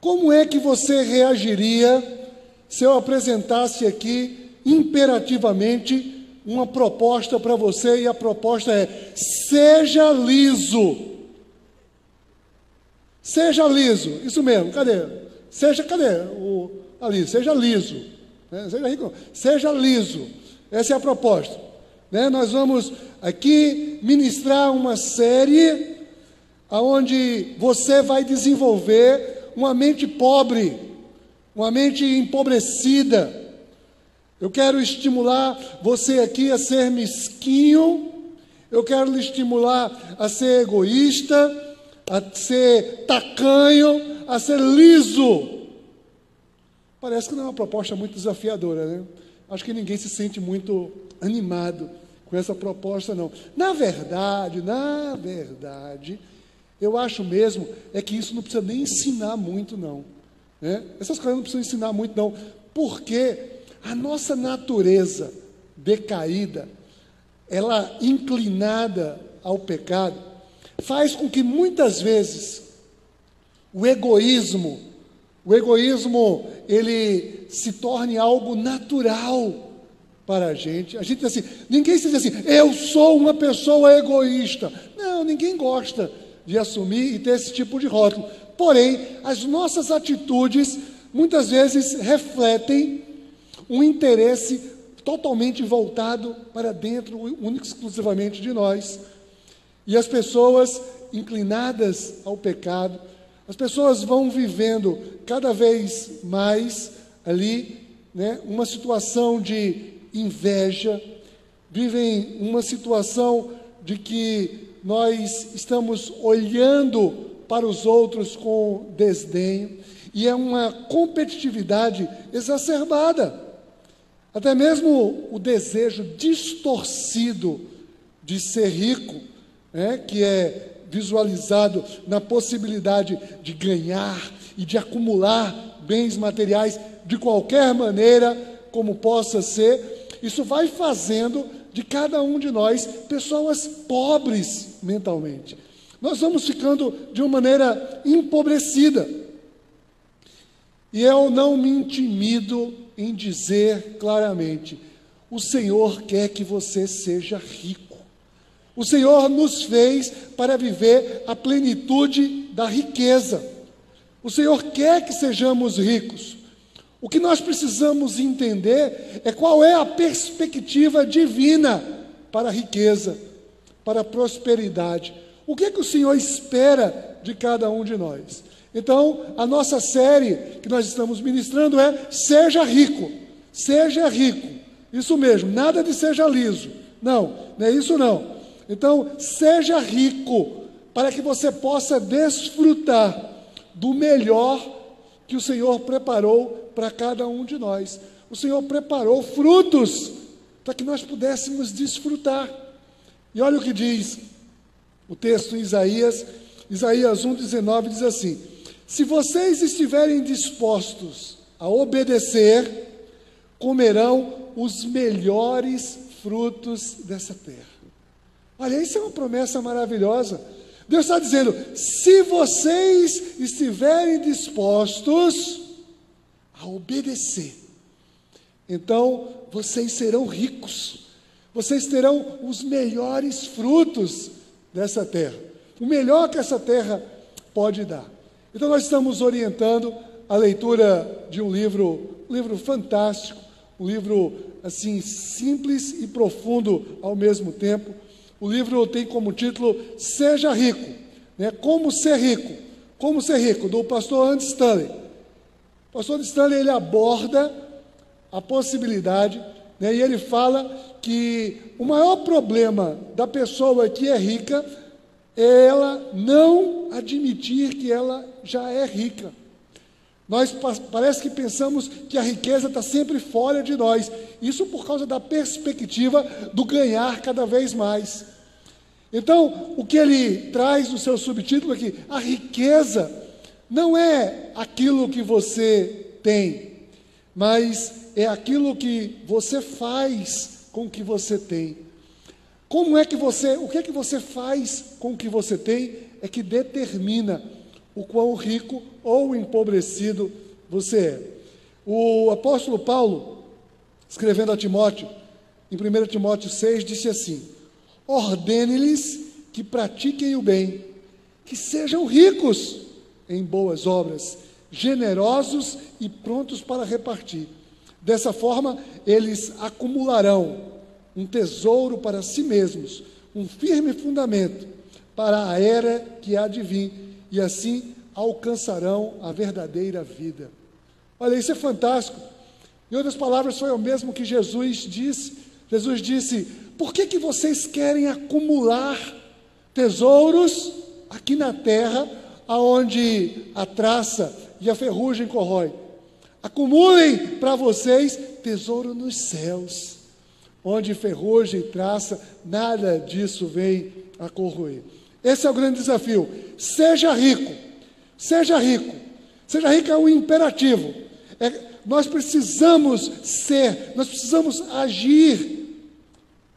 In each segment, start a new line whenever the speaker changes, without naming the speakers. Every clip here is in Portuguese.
Como é que você reagiria se eu apresentasse aqui imperativamente uma proposta para você e a proposta é: seja liso. Seja liso, isso mesmo, cadê? Seja, cadê? O, ali, seja liso. Né? Seja rico, seja liso. Essa é a proposta. Né? Nós vamos aqui ministrar uma série onde você vai desenvolver uma mente pobre, uma mente empobrecida. Eu quero estimular você aqui a ser mesquinho, eu quero lhe estimular a ser egoísta, a ser tacanho, a ser liso. Parece que não é uma proposta muito desafiadora, né? Acho que ninguém se sente muito animado com essa proposta, não. Na verdade, na verdade, eu acho mesmo é que isso não precisa nem ensinar muito, não. Né? Essas coisas não precisam ensinar muito, não. Porque a nossa natureza decaída, ela inclinada ao pecado, faz com que muitas vezes o egoísmo, o egoísmo, ele se torne algo natural para a gente. A gente diz assim, ninguém se diz assim, eu sou uma pessoa egoísta. Não, ninguém gosta de assumir e ter esse tipo de rótulo. Porém, as nossas atitudes muitas vezes refletem um interesse totalmente voltado para dentro, único exclusivamente de nós. E as pessoas inclinadas ao pecado, as pessoas vão vivendo cada vez mais ali, né, uma situação de inveja, vivem uma situação de que nós estamos olhando para os outros com desdém, e é uma competitividade exacerbada. Até mesmo o desejo distorcido de ser rico é, que é visualizado na possibilidade de ganhar e de acumular bens materiais de qualquer maneira, como possa ser, isso vai fazendo de cada um de nós pessoas pobres mentalmente. Nós vamos ficando de uma maneira empobrecida. E eu não me intimido em dizer claramente: o Senhor quer que você seja rico. O Senhor nos fez para viver a plenitude da riqueza. O Senhor quer que sejamos ricos. O que nós precisamos entender é qual é a perspectiva divina para a riqueza, para a prosperidade. O que, é que o Senhor espera de cada um de nós? Então, a nossa série que nós estamos ministrando é Seja Rico. Seja rico. Isso mesmo, nada de seja liso. Não, não é isso não. Então, seja rico, para que você possa desfrutar do melhor que o Senhor preparou para cada um de nós. O Senhor preparou frutos para que nós pudéssemos desfrutar. E olha o que diz o texto em Isaías, Isaías 1,19 diz assim: Se vocês estiverem dispostos a obedecer, comerão os melhores frutos dessa terra. Olha, isso é uma promessa maravilhosa. Deus está dizendo: se vocês estiverem dispostos a obedecer, então vocês serão ricos, vocês terão os melhores frutos dessa terra, o melhor que essa terra pode dar. Então nós estamos orientando a leitura de um livro, um livro fantástico, um livro assim simples e profundo ao mesmo tempo o livro tem como título Seja Rico, né? Como ser rico. Como ser rico, do pastor Andy Stanley. O pastor Stanley ele aborda a possibilidade, né? e ele fala que o maior problema da pessoa que é rica é ela não admitir que ela já é rica. Nós parece que pensamos que a riqueza está sempre fora de nós. Isso por causa da perspectiva do ganhar cada vez mais. Então, o que ele traz no seu subtítulo aqui, a riqueza não é aquilo que você tem, mas é aquilo que você faz com o que você tem. Como é que você, o que é que você faz com o que você tem é que determina o quão rico ou empobrecido você é. O apóstolo Paulo, escrevendo a Timóteo, em 1 Timóteo 6, disse assim: Ordene-lhes que pratiquem o bem, que sejam ricos em boas obras, generosos e prontos para repartir. Dessa forma, eles acumularão um tesouro para si mesmos, um firme fundamento para a era que há de vir, e assim alcançarão a verdadeira vida. Olha, isso é fantástico. Em outras palavras, foi o mesmo que Jesus disse. Jesus disse: Por que, que vocês querem acumular tesouros aqui na terra, aonde a traça e a ferrugem corrói? Acumulem para vocês tesouro nos céus, onde ferrugem e traça, nada disso vem a corroer. Esse é o grande desafio. Seja rico, seja rico. Seja rico é um imperativo. É, nós precisamos ser, nós precisamos agir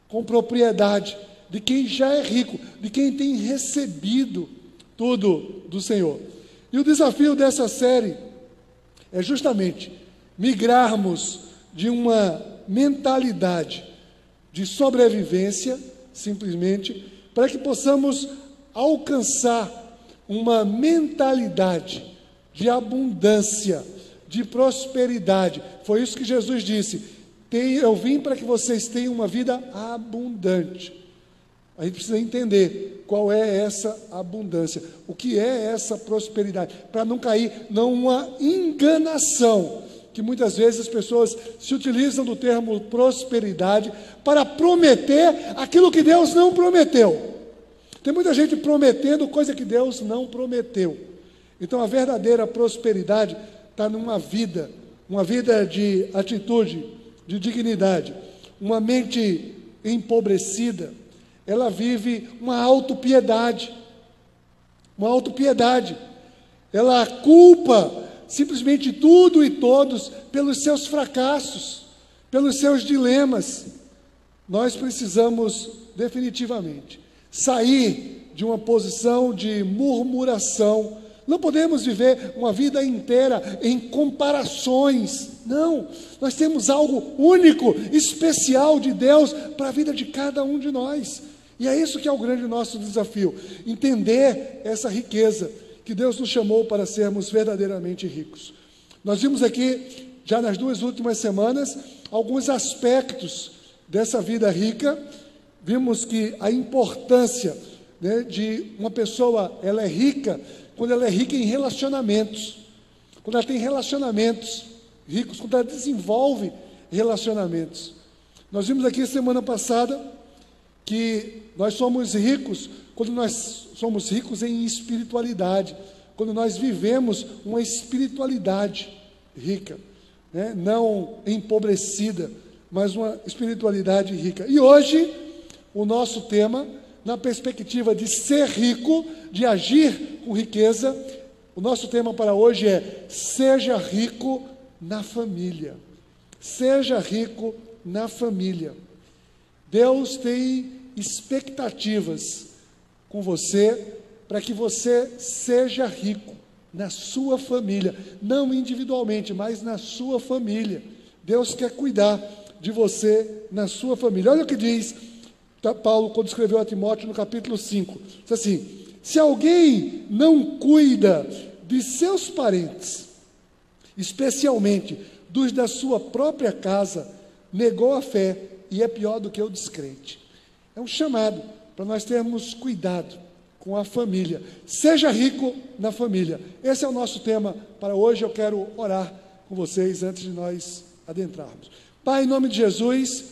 com propriedade de quem já é rico, de quem tem recebido tudo do Senhor. E o desafio dessa série é justamente migrarmos de uma mentalidade de sobrevivência, simplesmente, para que possamos alcançar uma mentalidade de abundância, de prosperidade. Foi isso que Jesus disse: Eu vim para que vocês tenham uma vida abundante. A gente precisa entender qual é essa abundância, o que é essa prosperidade, para não cair numa enganação, que muitas vezes as pessoas se utilizam do termo prosperidade para prometer aquilo que Deus não prometeu. Tem muita gente prometendo coisa que Deus não prometeu. Então a verdadeira prosperidade está numa vida, uma vida de atitude, de dignidade, uma mente empobrecida ela vive uma autopiedade. Uma autopiedade. Ela culpa simplesmente tudo e todos pelos seus fracassos, pelos seus dilemas. Nós precisamos definitivamente sair de uma posição de murmuração. Não podemos viver uma vida inteira em comparações. Não, nós temos algo único, especial de Deus para a vida de cada um de nós. E é isso que é o grande nosso desafio: entender essa riqueza que Deus nos chamou para sermos verdadeiramente ricos. Nós vimos aqui, já nas duas últimas semanas, alguns aspectos dessa vida rica. Vimos que a importância né, de uma pessoa, ela é rica quando ela é rica em relacionamentos, quando ela tem relacionamentos ricos, quando ela desenvolve relacionamentos. Nós vimos aqui semana passada que nós somos ricos quando nós somos ricos em espiritualidade, quando nós vivemos uma espiritualidade rica, né? não empobrecida, mas uma espiritualidade rica. E hoje, o nosso tema, na perspectiva de ser rico, de agir com riqueza, o nosso tema para hoje é: seja rico na família. Seja rico na família. Deus tem expectativas com você para que você seja rico na sua família, não individualmente, mas na sua família. Deus quer cuidar de você na sua família. Olha o que diz Paulo quando escreveu a Timóteo no capítulo 5. Diz assim: se alguém não cuida de seus parentes, especialmente dos da sua própria casa, negou a fé e é pior do que o descrente. É um chamado para nós termos cuidado com a família. Seja rico na família. Esse é o nosso tema para hoje. Eu quero orar com vocês antes de nós adentrarmos. Pai, em nome de Jesus,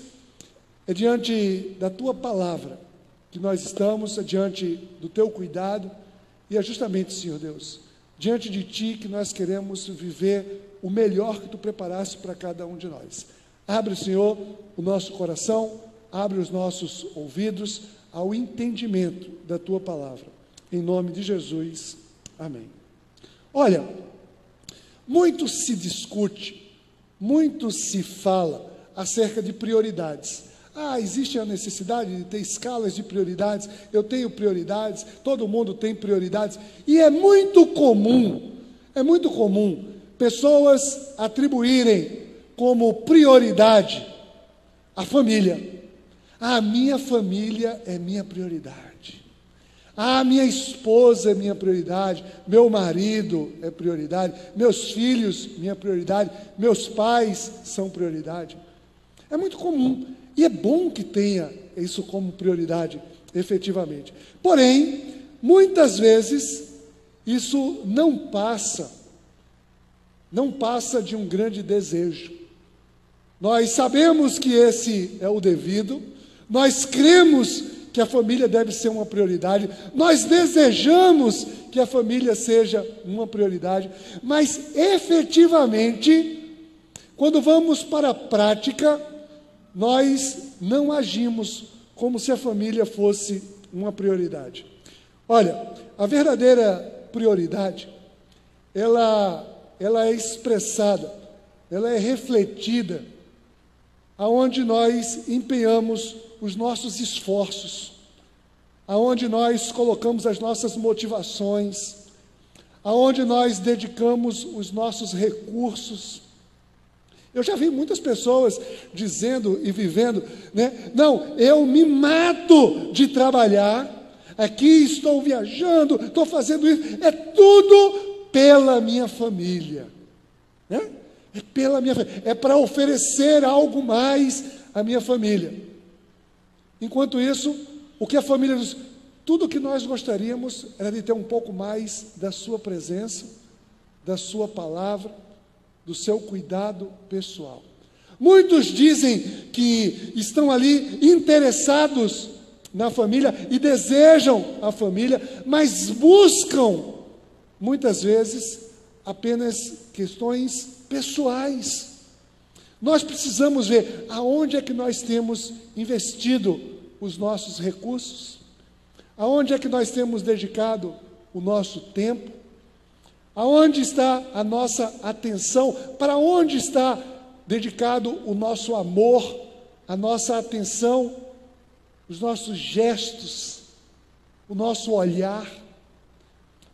é diante da tua palavra que nós estamos, é diante do teu cuidado, e é justamente, Senhor Deus, diante de ti que nós queremos viver o melhor que tu preparaste para cada um de nós. Abre, Senhor, o nosso coração, abre os nossos ouvidos ao entendimento da tua palavra. Em nome de Jesus. Amém. Olha, muito se discute, muito se fala acerca de prioridades, Ah, existe a necessidade de ter escalas de prioridades. Eu tenho prioridades, todo mundo tem prioridades. E é muito comum, é muito comum pessoas atribuírem como prioridade a família. A minha família é minha prioridade. A minha esposa é minha prioridade, meu marido é prioridade, meus filhos, minha prioridade, meus pais são prioridade. É muito comum e é bom que tenha isso como prioridade, efetivamente. Porém, muitas vezes, isso não passa, não passa de um grande desejo. Nós sabemos que esse é o devido, nós cremos que a família deve ser uma prioridade, nós desejamos que a família seja uma prioridade, mas efetivamente, quando vamos para a prática, nós não agimos como se a família fosse uma prioridade. Olha, a verdadeira prioridade, ela, ela é expressada, ela é refletida aonde nós empenhamos os nossos esforços, aonde nós colocamos as nossas motivações, aonde nós dedicamos os nossos recursos, eu já vi muitas pessoas dizendo e vivendo, né? Não, eu me mato de trabalhar, aqui estou viajando, estou fazendo isso, é tudo pela minha família, né? É pela minha família, é para oferecer algo mais à minha família. Enquanto isso, o que a família diz, tudo que nós gostaríamos era de ter um pouco mais da sua presença, da sua palavra, do seu cuidado pessoal. Muitos dizem que estão ali interessados na família e desejam a família, mas buscam, muitas vezes, apenas questões pessoais. Nós precisamos ver aonde é que nós temos investido os nossos recursos, aonde é que nós temos dedicado o nosso tempo, Aonde está a nossa atenção? Para onde está dedicado o nosso amor, a nossa atenção, os nossos gestos, o nosso olhar?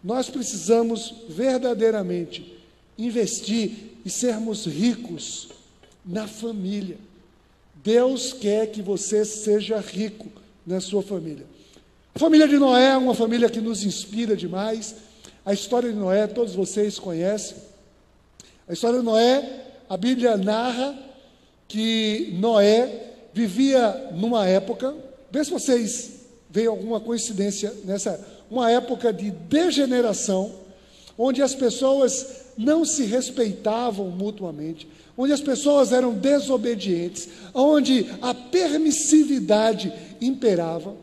Nós precisamos verdadeiramente investir e sermos ricos na família. Deus quer que você seja rico na sua família. A família de Noé é uma família que nos inspira demais. A história de Noé, todos vocês conhecem. A história de Noé, a Bíblia narra que Noé vivia numa época, vê se vocês veem alguma coincidência nessa, uma época de degeneração, onde as pessoas não se respeitavam mutuamente, onde as pessoas eram desobedientes, onde a permissividade imperava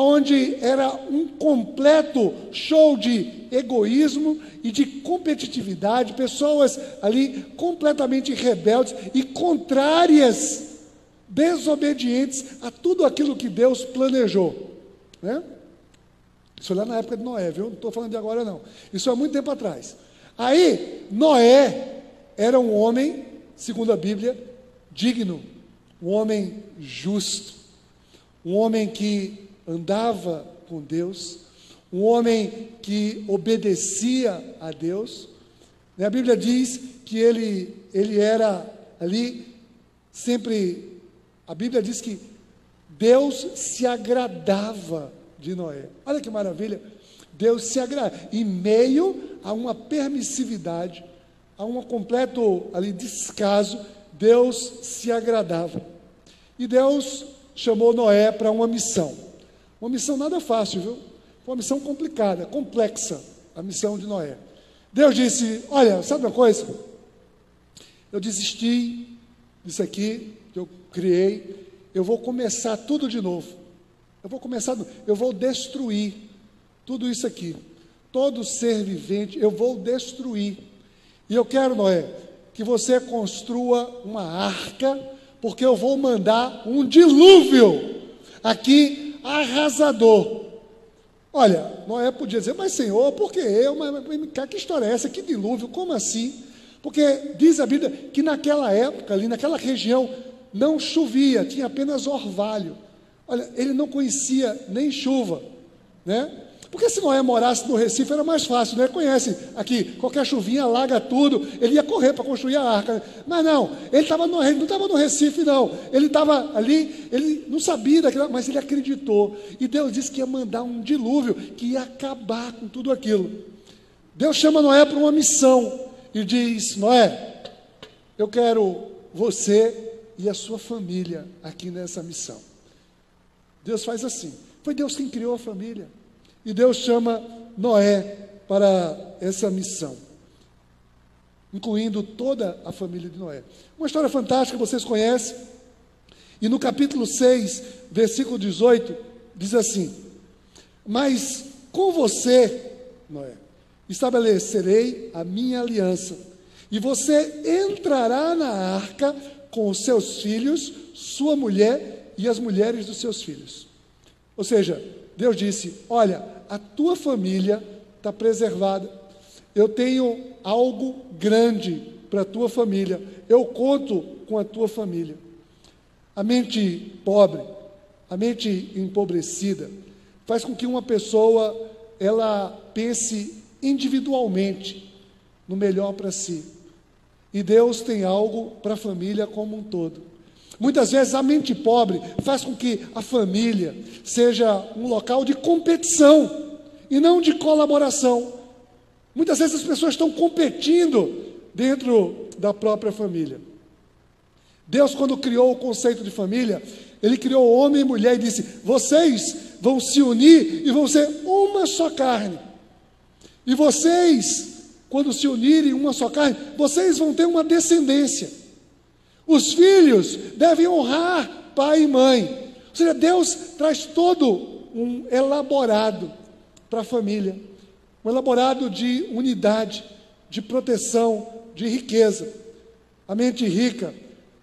onde era um completo show de egoísmo e de competitividade, pessoas ali completamente rebeldes e contrárias, desobedientes a tudo aquilo que Deus planejou. Né? Isso lá na época de Noé, viu? Não estou falando de agora, não. Isso há muito tempo atrás. Aí, Noé era um homem, segundo a Bíblia, digno, um homem justo, um homem que andava com Deus, um homem que obedecia a Deus. A Bíblia diz que ele, ele era ali sempre. A Bíblia diz que Deus se agradava de Noé. Olha que maravilha! Deus se agrada. Em meio a uma permissividade, a um completo ali descaso, Deus se agradava. E Deus chamou Noé para uma missão. Uma missão nada fácil, viu? Uma missão complicada, complexa, a missão de Noé. Deus disse: Olha, sabe uma coisa? Eu desisti disso aqui que eu criei, eu vou começar tudo de novo. Eu vou começar, eu vou destruir tudo isso aqui. Todo ser vivente eu vou destruir. E eu quero, Noé, que você construa uma arca, porque eu vou mandar um dilúvio aqui arrasador. Olha, Noé podia dizer, mas Senhor, por que eu? Mas, mas que história é essa? Que dilúvio? Como assim? Porque diz a Bíblia que naquela época, ali naquela região, não chovia, tinha apenas orvalho. Olha, ele não conhecia nem chuva, né? Porque se Noé morasse no Recife era mais fácil, né? Conhece aqui, qualquer chuvinha alaga tudo, ele ia correr para construir a arca. Mas não, ele, estava no, ele não estava no Recife, não. Ele estava ali, ele não sabia daquilo, mas ele acreditou. E Deus disse que ia mandar um dilúvio que ia acabar com tudo aquilo. Deus chama Noé para uma missão e diz: Noé, eu quero você e a sua família aqui nessa missão. Deus faz assim. Foi Deus quem criou a família. E Deus chama Noé para essa missão, incluindo toda a família de Noé. Uma história fantástica, vocês conhecem. E no capítulo 6, versículo 18, diz assim: Mas com você, Noé, estabelecerei a minha aliança, e você entrará na arca com os seus filhos, sua mulher e as mulheres dos seus filhos. Ou seja, Deus disse: Olha, a tua família está preservada. Eu tenho algo grande para a tua família. Eu conto com a tua família. A mente pobre, a mente empobrecida, faz com que uma pessoa ela pense individualmente no melhor para si. E Deus tem algo para a família como um todo. Muitas vezes a mente pobre faz com que a família seja um local de competição e não de colaboração. Muitas vezes as pessoas estão competindo dentro da própria família. Deus, quando criou o conceito de família, Ele criou homem e mulher e disse: vocês vão se unir e vão ser uma só carne. E vocês, quando se unirem uma só carne, vocês vão ter uma descendência. Os filhos devem honrar pai e mãe. Ou seja, Deus traz todo um elaborado para a família. Um elaborado de unidade, de proteção, de riqueza. A mente rica,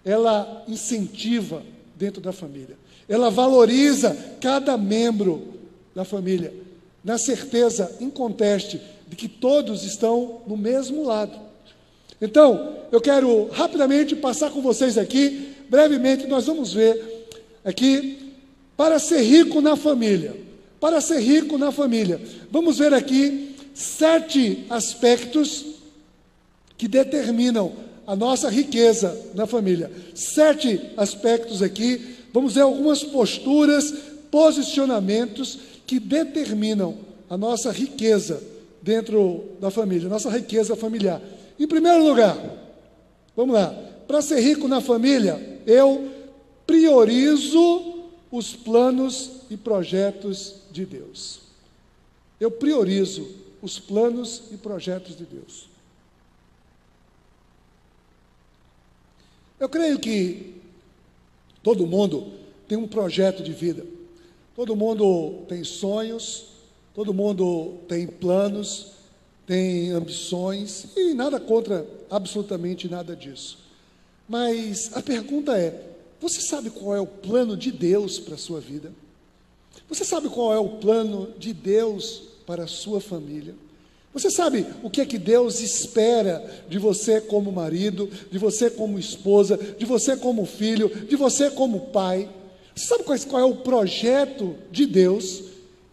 ela incentiva dentro da família. Ela valoriza cada membro da família, na certeza inconteste de que todos estão no mesmo lado. Então, eu quero rapidamente passar com vocês aqui, brevemente, nós vamos ver aqui, para ser rico na família para ser rico na família. Vamos ver aqui sete aspectos que determinam a nossa riqueza na família. Sete aspectos aqui. Vamos ver algumas posturas, posicionamentos que determinam a nossa riqueza dentro da família, nossa riqueza familiar. Em primeiro lugar, vamos lá, para ser rico na família, eu priorizo os planos e projetos de Deus. Eu priorizo os planos e projetos de Deus. Eu creio que todo mundo tem um projeto de vida. Todo mundo tem sonhos, todo mundo tem planos, tem ambições e nada contra absolutamente nada disso. Mas a pergunta é: você sabe qual é o plano de Deus para a sua vida? Você sabe qual é o plano de Deus para a sua família? Você sabe o que é que Deus espera de você como marido, de você como esposa, de você como filho, de você como pai? Você sabe qual é o projeto de Deus?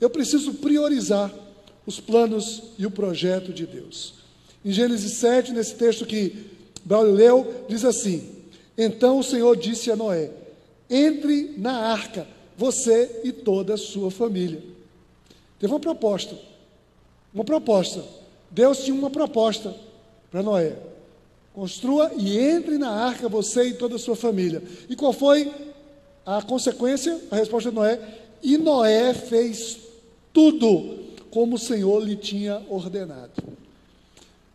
Eu preciso priorizar os planos e o projeto de Deus. Em Gênesis 7, nesse texto que Braulio leu, diz assim: Então o Senhor disse a Noé: Entre na arca você e toda a sua família. Teve uma proposta. Uma proposta. Deus tinha uma proposta para Noé. Construa e entre na arca você e toda a sua família. E qual foi a consequência? A resposta de Noé. E Noé fez tudo como o Senhor lhe tinha ordenado.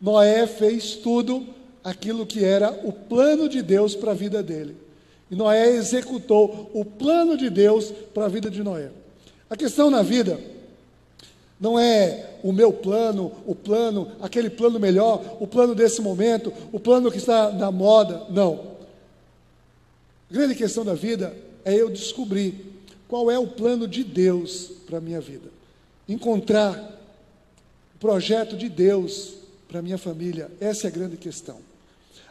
Noé fez tudo aquilo que era o plano de Deus para a vida dele. E Noé executou o plano de Deus para a vida de Noé. A questão na vida não é o meu plano, o plano, aquele plano melhor, o plano desse momento, o plano que está na moda. Não. A grande questão da vida é eu descobrir qual é o plano de Deus para a minha vida. Encontrar o projeto de Deus para minha família. Essa é a grande questão.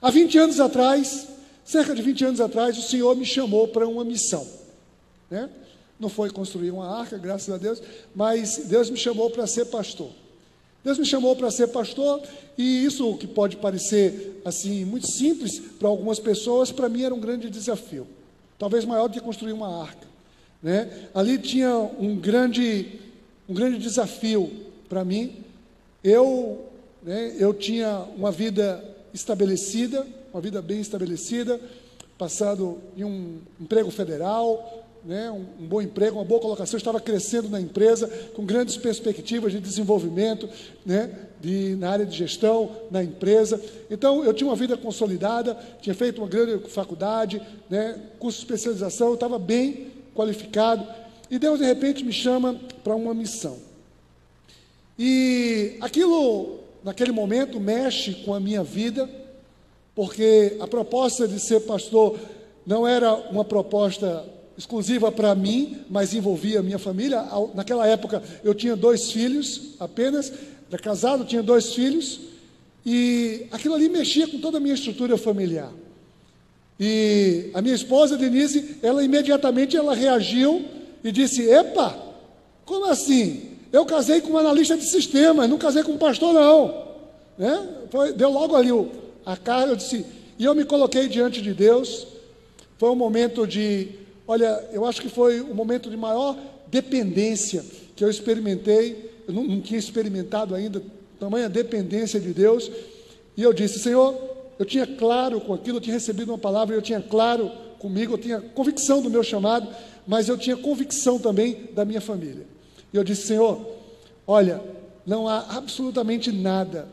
Há 20 anos atrás, cerca de 20 anos atrás, o Senhor me chamou para uma missão. Né? Não foi construir uma arca, graças a Deus, mas Deus me chamou para ser pastor. Deus me chamou para ser pastor, e isso que pode parecer assim muito simples para algumas pessoas, para mim era um grande desafio. Talvez maior do que construir uma arca. Né? Ali tinha um grande, um grande desafio para mim. Eu, né, eu tinha uma vida estabelecida, uma vida bem estabelecida, passado em um emprego federal, né, um, um, bom emprego, uma boa colocação, estava crescendo na empresa, com grandes perspectivas de desenvolvimento né, de, na área de gestão, na empresa. Então, eu tinha uma vida consolidada, tinha feito uma grande faculdade, né, curso de especialização, eu estava bem qualificado, e Deus, de repente, me chama para uma missão. E aquilo, naquele momento, mexe com a minha vida, porque a proposta de ser pastor não era uma proposta exclusiva para mim, mas envolvia a minha família. Naquela época eu tinha dois filhos apenas, era casado, tinha dois filhos, e aquilo ali mexia com toda a minha estrutura familiar. E a minha esposa Denise, ela imediatamente ela reagiu e disse: "Epa, como assim? Eu casei com um analista de sistemas, não casei com um pastor não". Né? Foi, deu logo ali o, a cara, eu disse, e eu me coloquei diante de Deus. Foi um momento de Olha, eu acho que foi o momento de maior dependência que eu experimentei. Eu não, não tinha experimentado ainda tamanha dependência de Deus. E eu disse: Senhor, eu tinha claro com aquilo, eu tinha recebido uma palavra, eu tinha claro comigo, eu tinha convicção do meu chamado, mas eu tinha convicção também da minha família. E eu disse: Senhor, olha, não há absolutamente nada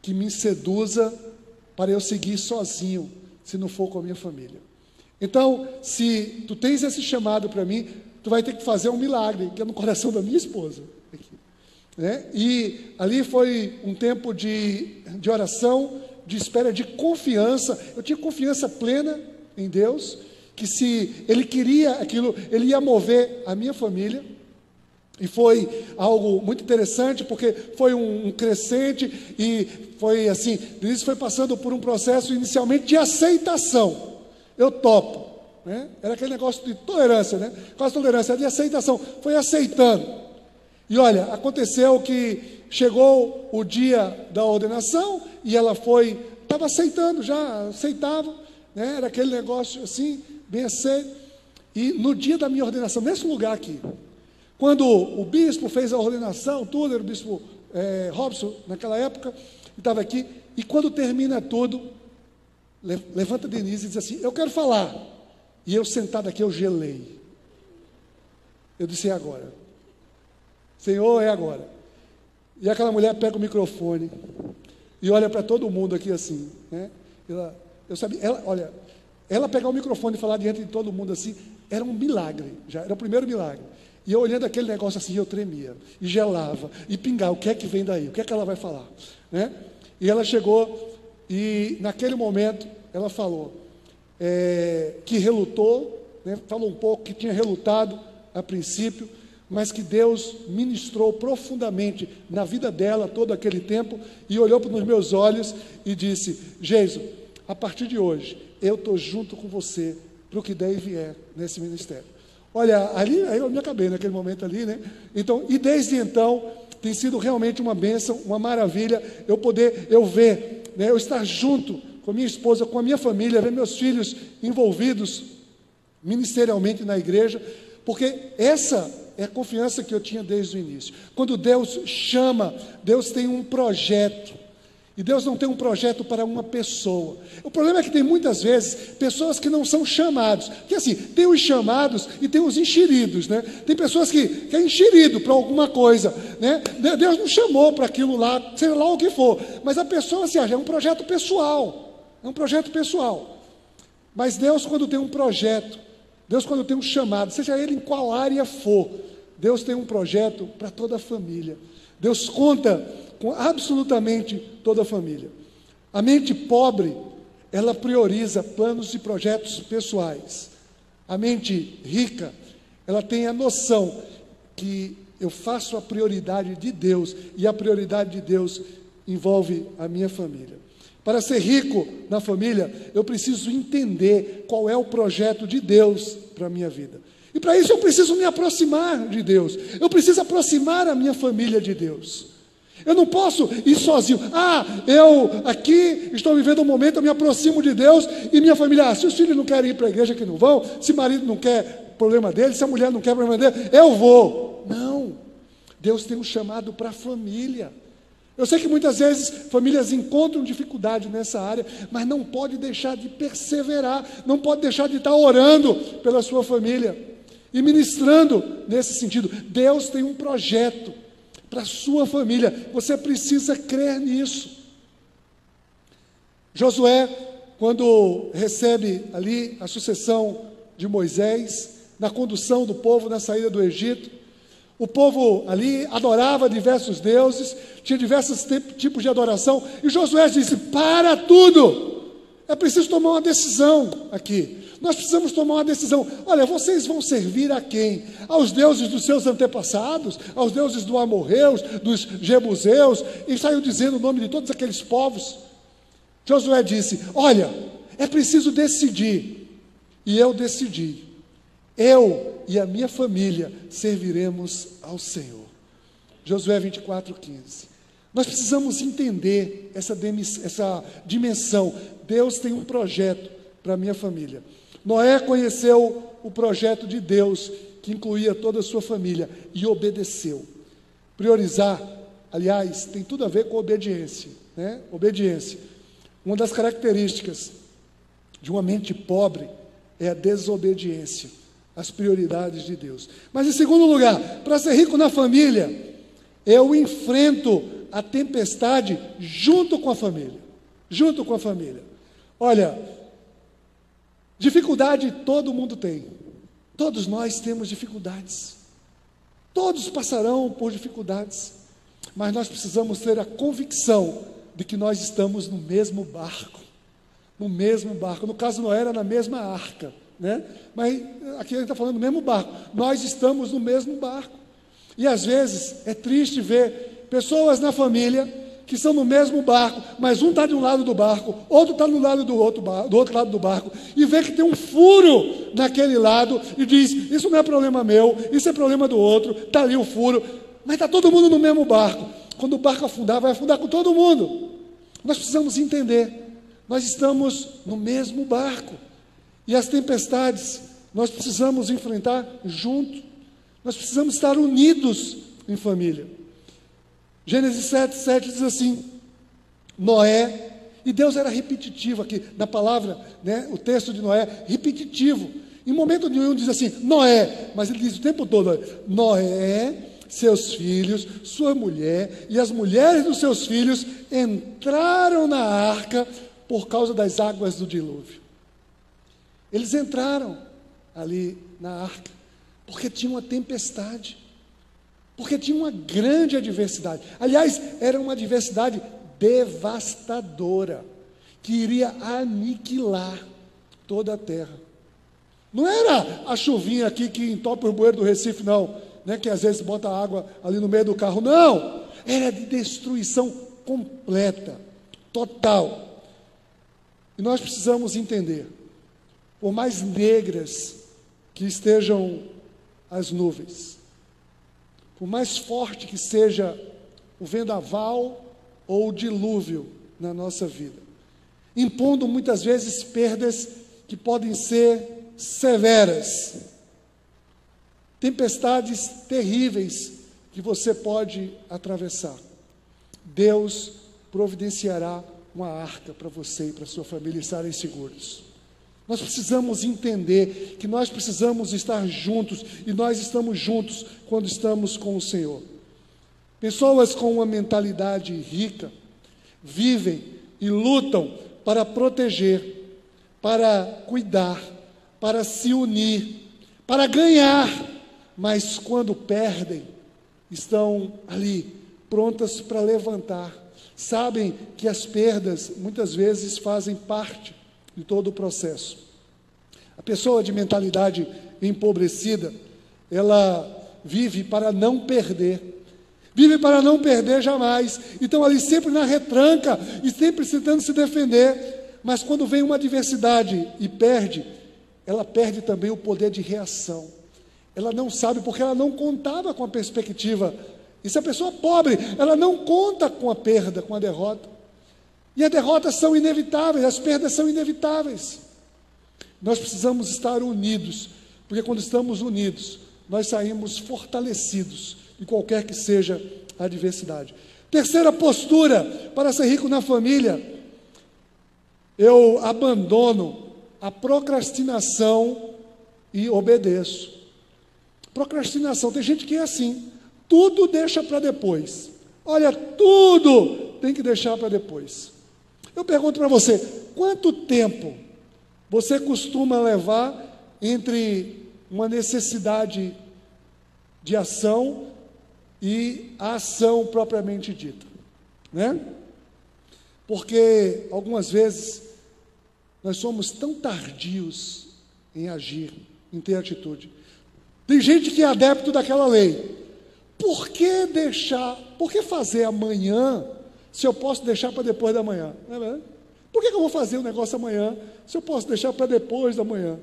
que me seduza para eu seguir sozinho, se não for com a minha família. Então, se tu tens esse chamado para mim, tu vai ter que fazer um milagre, que é no coração da minha esposa. Né? E ali foi um tempo de, de oração, de espera, de confiança. Eu tinha confiança plena em Deus, que se Ele queria aquilo, Ele ia mover a minha família. E foi algo muito interessante, porque foi um, um crescente e foi assim, Denise foi passando por um processo inicialmente de aceitação eu topo. Né? Era aquele negócio de tolerância, né? Quase tolerância, de aceitação. Foi aceitando. E olha, aconteceu que chegou o dia da ordenação e ela foi, estava aceitando já, aceitava, né? Era aquele negócio assim, aceito. E no dia da minha ordenação, nesse lugar aqui, quando o bispo fez a ordenação, tudo, era o bispo é, Robson naquela época, estava aqui, e quando termina tudo, Levanta Denise e diz assim: Eu quero falar. E eu sentado aqui, eu gelei. Eu disse: É agora. Senhor, é agora. E aquela mulher pega o microfone e olha para todo mundo aqui assim. Né? Ela, eu sabia, ela, olha, ela pegar o microfone e falar diante de todo mundo assim, era um milagre, já era o primeiro milagre. E eu olhando aquele negócio assim, eu tremia, e gelava, e pingava, o que é que vem daí? O que é que ela vai falar? Né? E ela chegou e naquele momento ela falou é, que relutou, né, falou um pouco que tinha relutado a princípio, mas que Deus ministrou profundamente na vida dela todo aquele tempo e olhou para os meus olhos e disse: Geiso, a partir de hoje eu estou junto com você para o que der e vier nesse ministério. Olha, ali aí eu me acabei naquele momento ali, né? Então, e desde então tem sido realmente uma bênção, uma maravilha eu poder, eu ver né, eu estar junto com a minha esposa, com a minha família, ver meus filhos envolvidos ministerialmente na igreja, porque essa é a confiança que eu tinha desde o início. Quando Deus chama, Deus tem um projeto. E Deus não tem um projeto para uma pessoa. O problema é que tem muitas vezes pessoas que não são chamados. Porque assim, tem os chamados e tem os enxeridos, né? Tem pessoas que, que é enxerido para alguma coisa, né? Deus não chamou para aquilo lá, seja lá o que for. Mas a pessoa assim, é um projeto pessoal. É um projeto pessoal. Mas Deus, quando tem um projeto, Deus, quando tem um chamado, seja ele em qual área for, Deus tem um projeto para toda a família. Deus conta com absolutamente toda a família. A mente pobre, ela prioriza planos e projetos pessoais. A mente rica, ela tem a noção que eu faço a prioridade de Deus e a prioridade de Deus envolve a minha família. Para ser rico na família, eu preciso entender qual é o projeto de Deus para a minha vida. E para isso eu preciso me aproximar de Deus. Eu preciso aproximar a minha família de Deus. Eu não posso ir sozinho. Ah, eu aqui estou vivendo um momento, eu me aproximo de Deus e minha família, ah, se os filhos não querem ir para a igreja, que não vão. Se o marido não quer, problema dele. Se a mulher não quer, problema dele. Eu vou. Não. Deus tem um chamado para a família. Eu sei que muitas vezes famílias encontram dificuldade nessa área, mas não pode deixar de perseverar, não pode deixar de estar orando pela sua família e ministrando nesse sentido. Deus tem um projeto para a sua família. Você precisa crer nisso. Josué, quando recebe ali a sucessão de Moisés, na condução do povo na saída do Egito, o povo ali adorava diversos deuses, tinha diversos tipos de adoração, e Josué disse: Para tudo! É preciso tomar uma decisão aqui. Nós precisamos tomar uma decisão. Olha, vocês vão servir a quem? Aos deuses dos seus antepassados, aos deuses do Amorreus, dos Jebuseus, e saiu dizendo o nome de todos aqueles povos. Josué disse: Olha, é preciso decidir. E eu decidi. Eu e a minha família serviremos ao Senhor. Josué 24, 15. Nós precisamos entender essa, essa dimensão. Deus tem um projeto para a minha família. Noé conheceu o projeto de Deus, que incluía toda a sua família, e obedeceu. Priorizar, aliás, tem tudo a ver com obediência. Né? Obediência. Uma das características de uma mente pobre é a desobediência às prioridades de Deus. Mas, em segundo lugar, para ser rico na família, eu enfrento a tempestade junto com a família. Junto com a família. Olha, Dificuldade todo mundo tem. Todos nós temos dificuldades. Todos passarão por dificuldades. Mas nós precisamos ter a convicção de que nós estamos no mesmo barco. No mesmo barco. No caso, não era na mesma arca. Né? Mas aqui a gente está falando do mesmo barco. Nós estamos no mesmo barco. E às vezes é triste ver pessoas na família que estão no mesmo barco, mas um está de um lado do barco, outro está no lado do outro, do outro lado do barco, e vê que tem um furo naquele lado e diz: Isso não é problema meu, isso é problema do outro, está ali o furo, mas está todo mundo no mesmo barco. Quando o barco afundar, vai afundar com todo mundo. Nós precisamos entender, nós estamos no mesmo barco, e as tempestades nós precisamos enfrentar junto, nós precisamos estar unidos em família. Gênesis 7, 7 diz assim: Noé, e Deus era repetitivo aqui, na palavra, né, o texto de Noé, repetitivo. Em momento nenhum diz assim, Noé, mas ele diz o tempo todo: Noé, seus filhos, sua mulher e as mulheres dos seus filhos entraram na arca por causa das águas do dilúvio. Eles entraram ali na arca porque tinha uma tempestade. Porque tinha uma grande adversidade. Aliás, era uma adversidade devastadora, que iria aniquilar toda a terra. Não era a chuvinha aqui que entope o bueiro do Recife, não, né, que às vezes bota água ali no meio do carro, não. Era de destruição completa, total. E nós precisamos entender, por mais negras que estejam as nuvens, por mais forte que seja o vendaval ou o dilúvio na nossa vida, impondo muitas vezes perdas que podem ser severas, tempestades terríveis que você pode atravessar. Deus providenciará uma arca para você e para sua família estarem seguros. Nós precisamos entender que nós precisamos estar juntos e nós estamos juntos quando estamos com o Senhor. Pessoas com uma mentalidade rica vivem e lutam para proteger, para cuidar, para se unir, para ganhar, mas quando perdem, estão ali prontas para levantar. Sabem que as perdas muitas vezes fazem parte de todo o processo. A pessoa de mentalidade empobrecida, ela vive para não perder, Vive para não perder jamais. Então, ali sempre na retranca e sempre tentando se defender. Mas quando vem uma adversidade e perde, ela perde também o poder de reação. Ela não sabe porque ela não contava com a perspectiva. E se a pessoa pobre, ela não conta com a perda, com a derrota. E as derrotas são inevitáveis, as perdas são inevitáveis. Nós precisamos estar unidos, porque quando estamos unidos, nós saímos fortalecidos de qualquer que seja a adversidade. Terceira postura para ser rico na família, eu abandono a procrastinação e obedeço. Procrastinação, tem gente que é assim, tudo deixa para depois. Olha, tudo tem que deixar para depois. Eu pergunto para você: quanto tempo você costuma levar entre uma necessidade de ação e a ação propriamente dita? Né? Porque algumas vezes nós somos tão tardios em agir, em ter atitude. Tem gente que é adepto daquela lei. Por que deixar, por que fazer amanhã se eu posso deixar para depois da manhã? Não é verdade? Por que, que eu vou fazer o um negócio amanhã se eu posso deixar para depois da manhã?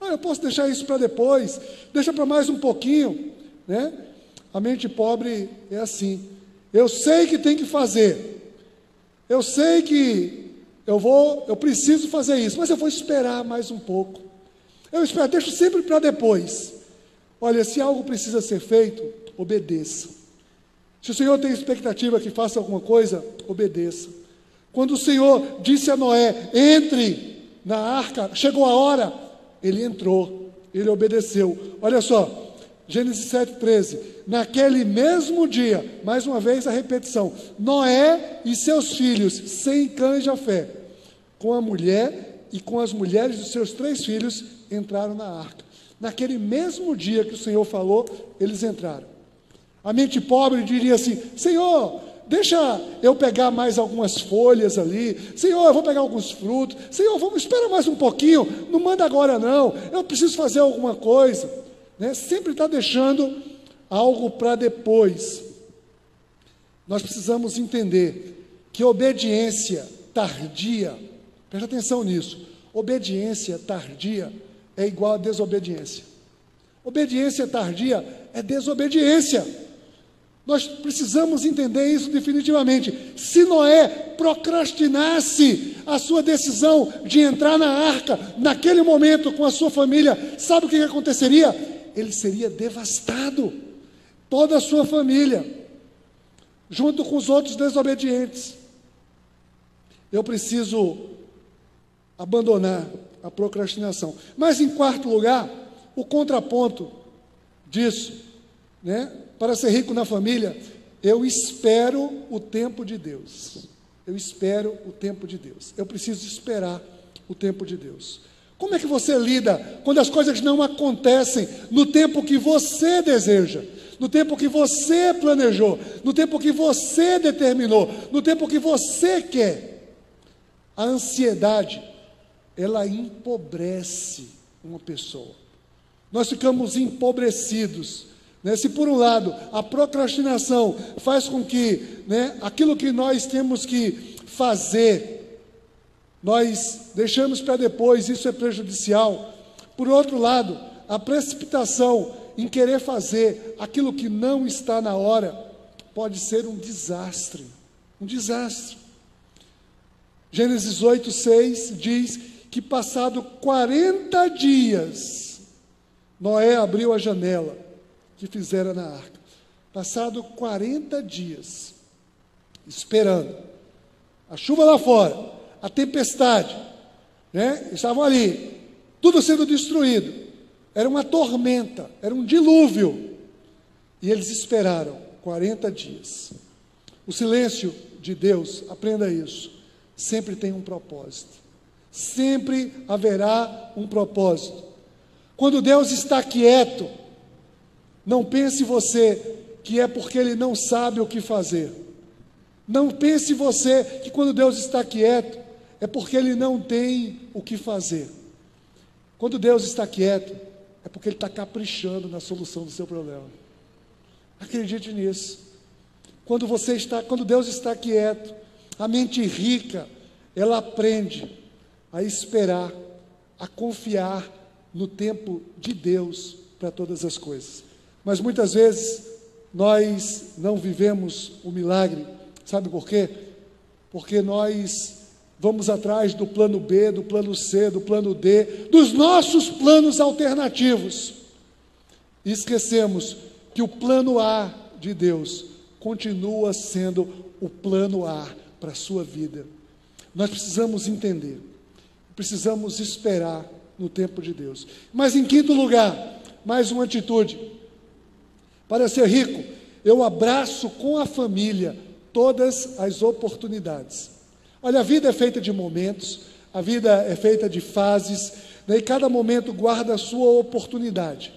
Ah, eu posso deixar isso para depois, deixa para mais um pouquinho, né? A mente pobre é assim. Eu sei que tem que fazer. Eu sei que eu vou, eu preciso fazer isso, mas eu vou esperar mais um pouco. Eu espero, deixo sempre para depois. Olha, se algo precisa ser feito, obedeça. Se o Senhor tem expectativa que faça alguma coisa, obedeça. Quando o Senhor disse a Noé: entre na arca, chegou a hora, ele entrou, ele obedeceu. Olha só, Gênesis 7,13. Naquele mesmo dia, mais uma vez a repetição: Noé e seus filhos, sem de fé, com a mulher e com as mulheres dos seus três filhos, entraram na arca. Naquele mesmo dia que o Senhor falou, eles entraram. A mente pobre diria assim: Senhor, deixa eu pegar mais algumas folhas ali. Senhor, eu vou pegar alguns frutos. Senhor, vamos esperar mais um pouquinho. Não manda agora, não. Eu preciso fazer alguma coisa. Né? Sempre está deixando algo para depois. Nós precisamos entender que obediência tardia, preste atenção nisso, obediência tardia é igual a desobediência. Obediência tardia é desobediência. Nós precisamos entender isso definitivamente. Se Noé procrastinasse a sua decisão de entrar na arca naquele momento com a sua família, sabe o que aconteceria? Ele seria devastado, toda a sua família, junto com os outros desobedientes. Eu preciso abandonar a procrastinação. Mas, em quarto lugar, o contraponto disso, né? Para ser rico na família, eu espero o tempo de Deus. Eu espero o tempo de Deus. Eu preciso esperar o tempo de Deus. Como é que você lida quando as coisas não acontecem no tempo que você deseja, no tempo que você planejou, no tempo que você determinou, no tempo que você quer? A ansiedade ela empobrece uma pessoa. Nós ficamos empobrecidos. Né? Se, por um lado, a procrastinação faz com que né, aquilo que nós temos que fazer, nós deixamos para depois, isso é prejudicial. Por outro lado, a precipitação em querer fazer aquilo que não está na hora pode ser um desastre. Um desastre. Gênesis 8, 6 diz que passado 40 dias, Noé abriu a janela que fizera na arca. Passado 40 dias, esperando. A chuva lá fora, a tempestade, né? Estavam ali, tudo sendo destruído. Era uma tormenta, era um dilúvio. E eles esperaram 40 dias. O silêncio de Deus, aprenda isso, sempre tem um propósito. Sempre haverá um propósito. Quando Deus está quieto, não pense você que é porque Ele não sabe o que fazer. Não pense você que quando Deus está quieto, é porque Ele não tem o que fazer. Quando Deus está quieto, é porque Ele está caprichando na solução do seu problema. Acredite nisso. Quando você está, quando Deus está quieto, a mente rica, ela aprende a esperar, a confiar no tempo de Deus para todas as coisas. Mas muitas vezes nós não vivemos o milagre, sabe por quê? Porque nós vamos atrás do plano B, do plano C, do plano D, dos nossos planos alternativos. E esquecemos que o plano A de Deus continua sendo o plano A para a sua vida. Nós precisamos entender, precisamos esperar no tempo de Deus. Mas em quinto lugar, mais uma atitude. Para ser rico, eu abraço com a família todas as oportunidades. Olha, a vida é feita de momentos, a vida é feita de fases, né, e cada momento guarda a sua oportunidade.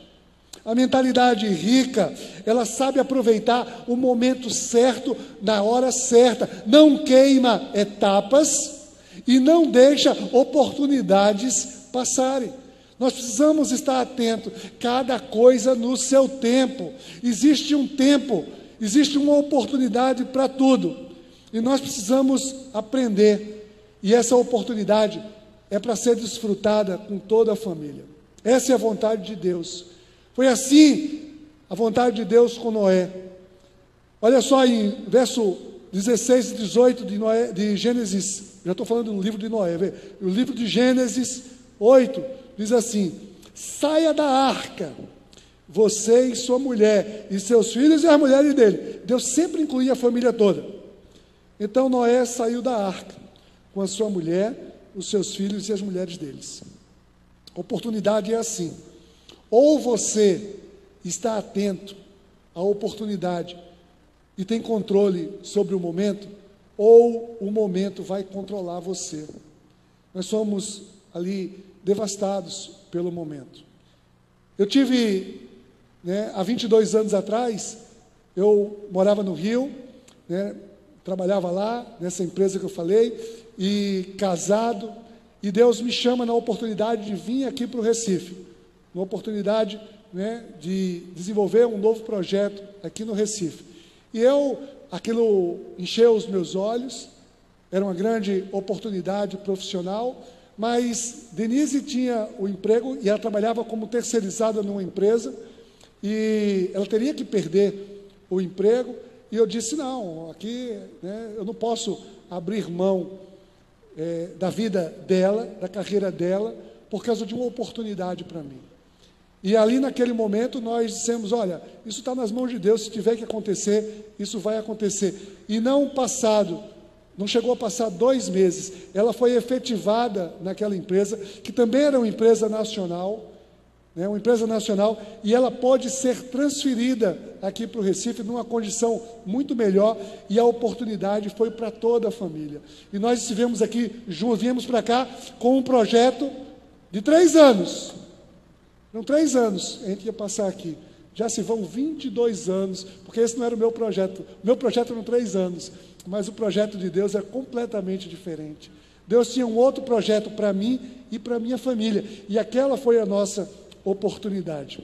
A mentalidade rica, ela sabe aproveitar o momento certo, na hora certa, não queima etapas e não deixa oportunidades passarem. Nós precisamos estar atentos, cada coisa no seu tempo. Existe um tempo, existe uma oportunidade para tudo. E nós precisamos aprender. E essa oportunidade é para ser desfrutada com toda a família. Essa é a vontade de Deus. Foi assim a vontade de Deus com Noé. Olha só em verso 16 e 18 de, Noé, de Gênesis, já estou falando do livro de Noé, o livro de Gênesis 8 diz assim: saia da arca, você e sua mulher, e seus filhos e as mulheres dele. Deus sempre incluía a família toda. Então Noé saiu da arca com a sua mulher, os seus filhos e as mulheres deles. A oportunidade é assim. Ou você está atento à oportunidade e tem controle sobre o momento, ou o momento vai controlar você. Nós somos ali devastados pelo momento. Eu tive, né, há 22 anos atrás, eu morava no Rio, né, trabalhava lá, nessa empresa que eu falei, e casado, e Deus me chama na oportunidade de vir aqui para o Recife uma oportunidade né, de desenvolver um novo projeto aqui no Recife. E eu, aquilo encheu os meus olhos, era uma grande oportunidade profissional, mas Denise tinha o emprego e ela trabalhava como terceirizada numa empresa e ela teria que perder o emprego. E eu disse: não, aqui né, eu não posso abrir mão é, da vida dela, da carreira dela, por causa de uma oportunidade para mim. E ali naquele momento nós dissemos: olha, isso está nas mãos de Deus, se tiver que acontecer, isso vai acontecer. E não passado, não chegou a passar dois meses, ela foi efetivada naquela empresa, que também era uma empresa nacional, né, uma empresa nacional, e ela pode ser transferida aqui para o Recife numa condição muito melhor, e a oportunidade foi para toda a família. E nós estivemos aqui, viemos para cá com um projeto de três anos eram três anos a gente ia passar aqui. Já se vão 22 anos, porque esse não era o meu projeto. O meu projeto eram três anos, mas o projeto de Deus é completamente diferente. Deus tinha um outro projeto para mim e para minha família, e aquela foi a nossa oportunidade.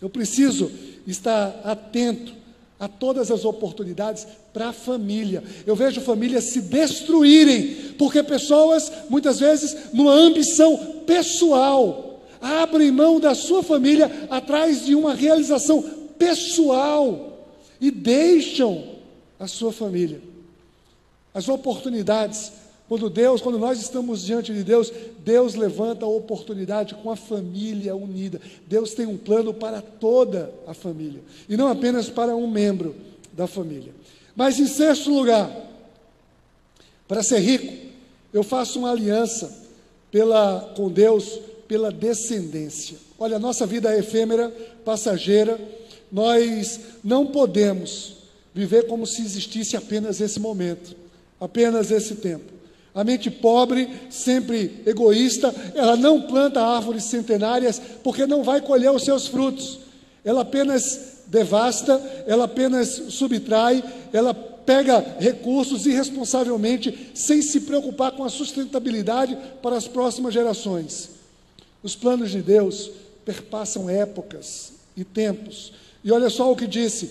Eu preciso estar atento a todas as oportunidades para a família. Eu vejo famílias se destruírem, porque pessoas, muitas vezes, numa ambição pessoal, abrem mão da sua família atrás de uma realização pessoal e deixam a sua família. As oportunidades, quando Deus, quando nós estamos diante de Deus, Deus levanta a oportunidade com a família unida. Deus tem um plano para toda a família e não apenas para um membro da família. Mas em sexto lugar, para ser rico, eu faço uma aliança pela com Deus pela descendência. Olha, a nossa vida é efêmera, passageira, nós não podemos viver como se existisse apenas esse momento, apenas esse tempo. A mente pobre, sempre egoísta, ela não planta árvores centenárias porque não vai colher os seus frutos. Ela apenas devasta, ela apenas subtrai, ela pega recursos irresponsavelmente, sem se preocupar com a sustentabilidade para as próximas gerações. Os planos de Deus perpassam épocas e tempos. E olha só o que disse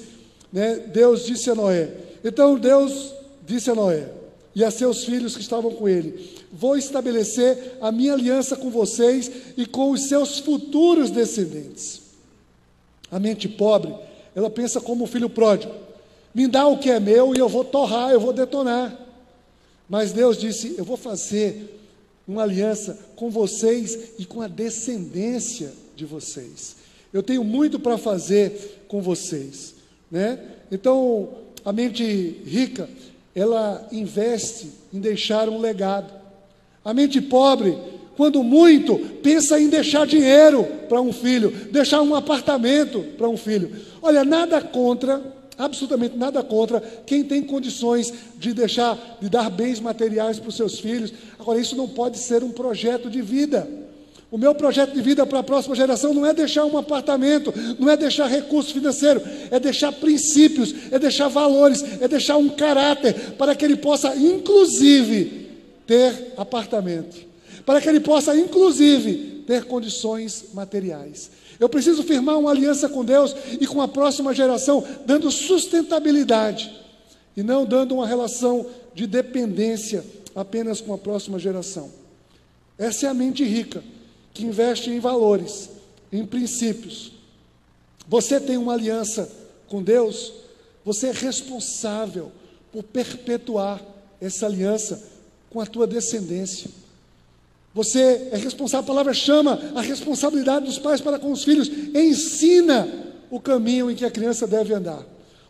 né, Deus disse a Noé. Então Deus disse a Noé e a seus filhos que estavam com ele: Vou estabelecer a minha aliança com vocês e com os seus futuros descendentes. A mente pobre, ela pensa como o filho pródigo: me dá o que é meu e eu vou torrar, eu vou detonar. Mas Deus disse: Eu vou fazer uma aliança com vocês e com a descendência de vocês. Eu tenho muito para fazer com vocês, né? Então, a mente rica, ela investe em deixar um legado. A mente pobre, quando muito, pensa em deixar dinheiro para um filho, deixar um apartamento para um filho. Olha, nada contra, absolutamente nada contra quem tem condições de deixar, de dar bens materiais para os seus filhos. Agora, isso não pode ser um projeto de vida. O meu projeto de vida para a próxima geração não é deixar um apartamento, não é deixar recurso financeiro, é deixar princípios, é deixar valores, é deixar um caráter para que ele possa, inclusive, ter apartamento, para que ele possa, inclusive, ter condições materiais. Eu preciso firmar uma aliança com Deus e com a próxima geração, dando sustentabilidade e não dando uma relação de dependência apenas com a próxima geração. Essa é a mente rica que investe em valores, em princípios. Você tem uma aliança com Deus, você é responsável por perpetuar essa aliança com a tua descendência. Você é responsável, a palavra chama a responsabilidade dos pais para com os filhos, ensina o caminho em que a criança deve andar.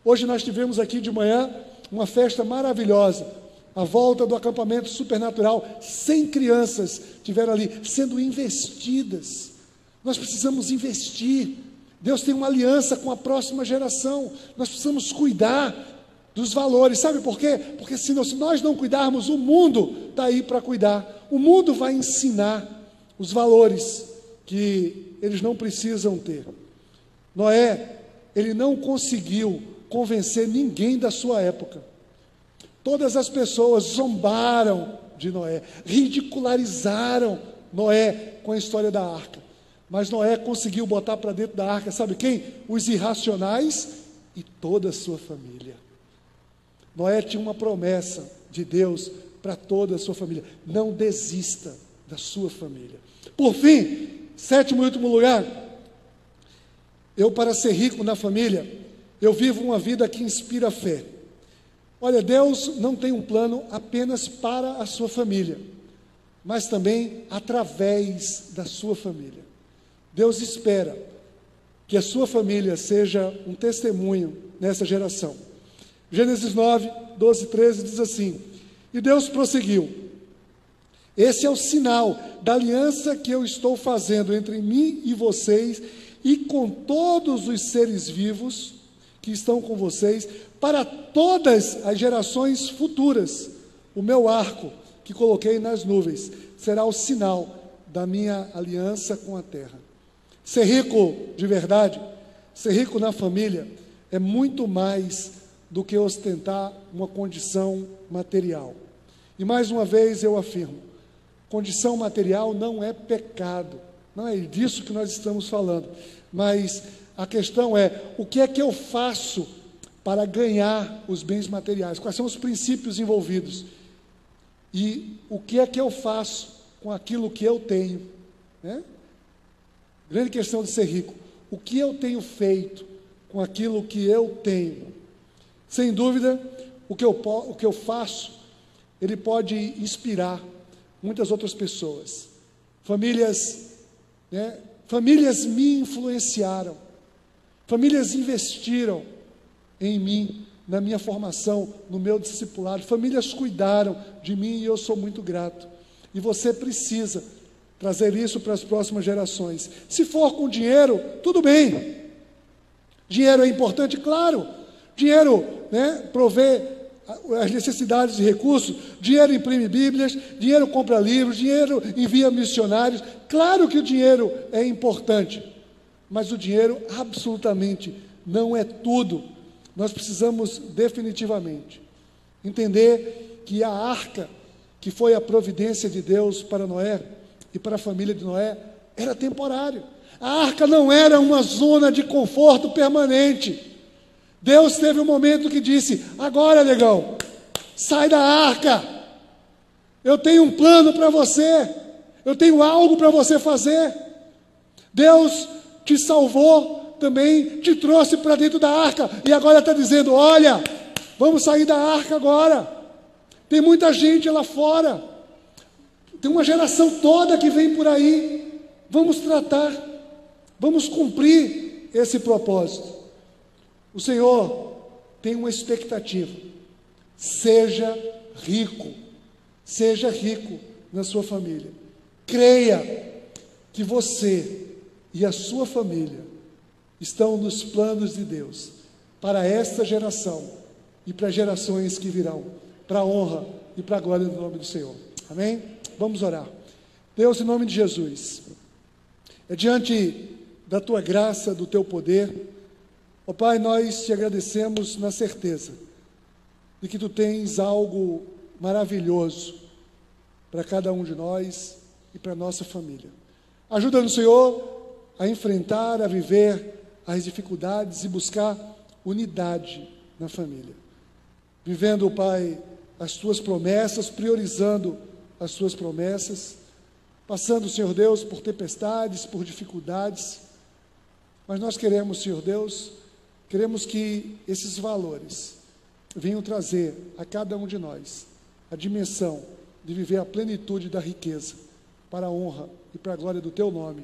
Hoje nós tivemos aqui de manhã uma festa maravilhosa a volta do acampamento supernatural, 100 crianças tiveram ali sendo investidas. Nós precisamos investir. Deus tem uma aliança com a próxima geração. Nós precisamos cuidar dos valores. Sabe por quê? Porque se nós não cuidarmos, o mundo está aí para cuidar. O mundo vai ensinar os valores que eles não precisam ter. Noé, ele não conseguiu convencer ninguém da sua época. Todas as pessoas zombaram de Noé, ridicularizaram Noé com a história da arca. Mas Noé conseguiu botar para dentro da arca, sabe quem? Os irracionais e toda a sua família. Noé tinha uma promessa de Deus para toda a sua família: não desista da sua família. Por fim, sétimo e último lugar, eu, para ser rico na família, eu vivo uma vida que inspira fé. Olha, Deus não tem um plano apenas para a sua família, mas também através da sua família. Deus espera que a sua família seja um testemunho nessa geração. Gênesis 9, 12 e 13 diz assim: E Deus prosseguiu: Esse é o sinal da aliança que eu estou fazendo entre mim e vocês e com todos os seres vivos que estão com vocês para todas as gerações futuras. O meu arco que coloquei nas nuvens será o sinal da minha aliança com a terra. Ser rico de verdade, ser rico na família, é muito mais do que ostentar uma condição material. E mais uma vez eu afirmo: condição material não é pecado, não é disso que nós estamos falando, mas a questão é: o que é que eu faço para ganhar os bens materiais? Quais são os princípios envolvidos? E o que é que eu faço com aquilo que eu tenho? Né? Grande questão de ser rico. O que eu tenho feito com aquilo que eu tenho? Sem dúvida, o que eu, o que eu faço, ele pode inspirar muitas outras pessoas. Famílias, né? famílias me influenciaram, famílias investiram em mim, na minha formação, no meu discipulado. Famílias cuidaram de mim e eu sou muito grato. E você precisa trazer isso para as próximas gerações. Se for com dinheiro, tudo bem. Dinheiro é importante, claro. Dinheiro né, provê as necessidades de recursos, dinheiro imprime Bíblias, dinheiro compra livros, dinheiro envia missionários. Claro que o dinheiro é importante, mas o dinheiro absolutamente não é tudo nós precisamos definitivamente entender que a arca, que foi a providência de Deus para Noé e para a família de Noé, era temporário. A arca não era uma zona de conforto permanente. Deus teve um momento que disse: Agora, negão, sai da arca. Eu tenho um plano para você. Eu tenho algo para você fazer. Deus te salvou também, te trouxe para dentro da arca. E agora está dizendo: Olha, vamos sair da arca agora. Tem muita gente lá fora. Tem uma geração toda que vem por aí. Vamos tratar. Vamos cumprir esse propósito. O Senhor tem uma expectativa. Seja rico, seja rico na sua família. Creia que você e a sua família estão nos planos de Deus para esta geração e para gerações que virão, para a honra e para a glória do nome do Senhor. Amém? Vamos orar. Deus, em nome de Jesus, é diante da tua graça, do teu poder, Ó Pai, nós te agradecemos na certeza de que tu tens algo maravilhoso para cada um de nós e para nossa família. Ajuda-nos, Senhor, a enfrentar, a viver as dificuldades e buscar unidade na família. Vivendo, Pai, as tuas promessas, priorizando as tuas promessas, passando, Senhor Deus, por tempestades, por dificuldades. Mas nós queremos, Senhor Deus, Queremos que esses valores venham trazer a cada um de nós a dimensão de viver a plenitude da riqueza, para a honra e para a glória do Teu nome,